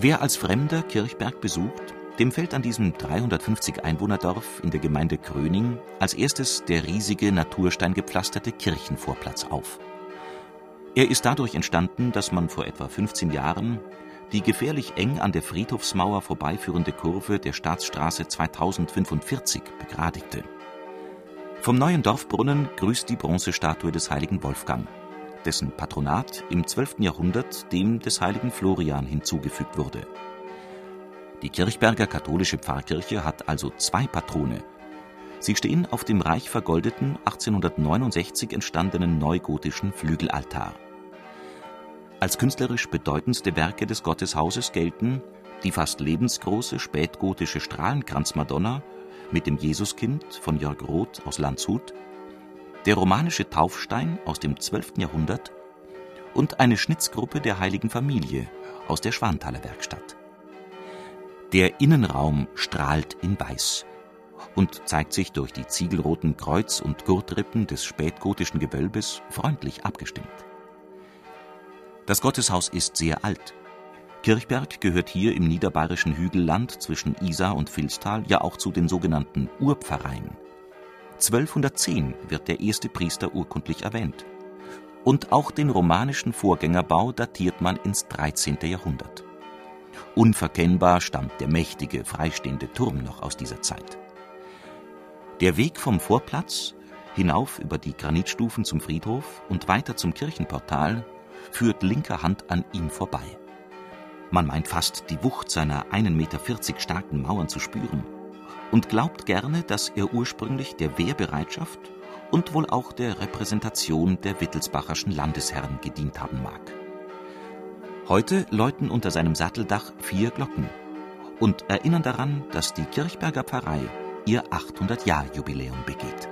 Wer als Fremder Kirchberg besucht, dem fällt an diesem 350 Einwohnerdorf in der Gemeinde Kröning als erstes der riesige natursteingepflasterte Kirchenvorplatz auf. Er ist dadurch entstanden, dass man vor etwa 15 Jahren die gefährlich eng an der Friedhofsmauer vorbeiführende Kurve der Staatsstraße 2045 begradigte. Vom neuen Dorfbrunnen grüßt die Bronzestatue des heiligen Wolfgang dessen Patronat im 12. Jahrhundert dem des heiligen Florian hinzugefügt wurde. Die Kirchberger katholische Pfarrkirche hat also zwei Patrone. Sie stehen auf dem reich vergoldeten 1869 entstandenen neugotischen Flügelaltar. Als künstlerisch bedeutendste Werke des Gotteshauses gelten die fast lebensgroße spätgotische Strahlenkranzmadonna mit dem Jesuskind von Jörg Roth aus Landshut der romanische Taufstein aus dem 12. Jahrhundert und eine Schnitzgruppe der Heiligen Familie aus der Schwanthaler Werkstatt. Der Innenraum strahlt in Weiß und zeigt sich durch die ziegelroten Kreuz- und Gurtrippen des spätgotischen Gewölbes freundlich abgestimmt. Das Gotteshaus ist sehr alt. Kirchberg gehört hier im niederbayerischen Hügelland zwischen Isar und Vilstal ja auch zu den sogenannten Urpfarreien. 1210 wird der erste Priester urkundlich erwähnt. Und auch den romanischen Vorgängerbau datiert man ins 13. Jahrhundert. Unverkennbar stammt der mächtige, freistehende Turm noch aus dieser Zeit. Der Weg vom Vorplatz hinauf über die Granitstufen zum Friedhof und weiter zum Kirchenportal führt linker Hand an ihm vorbei. Man meint fast die Wucht seiner 1,40 Meter starken Mauern zu spüren und glaubt gerne, dass er ursprünglich der Wehrbereitschaft und wohl auch der Repräsentation der Wittelsbacherschen Landesherren gedient haben mag. Heute läuten unter seinem Satteldach vier Glocken und erinnern daran, dass die Kirchberger Pfarrei ihr 800-Jahr-Jubiläum begeht.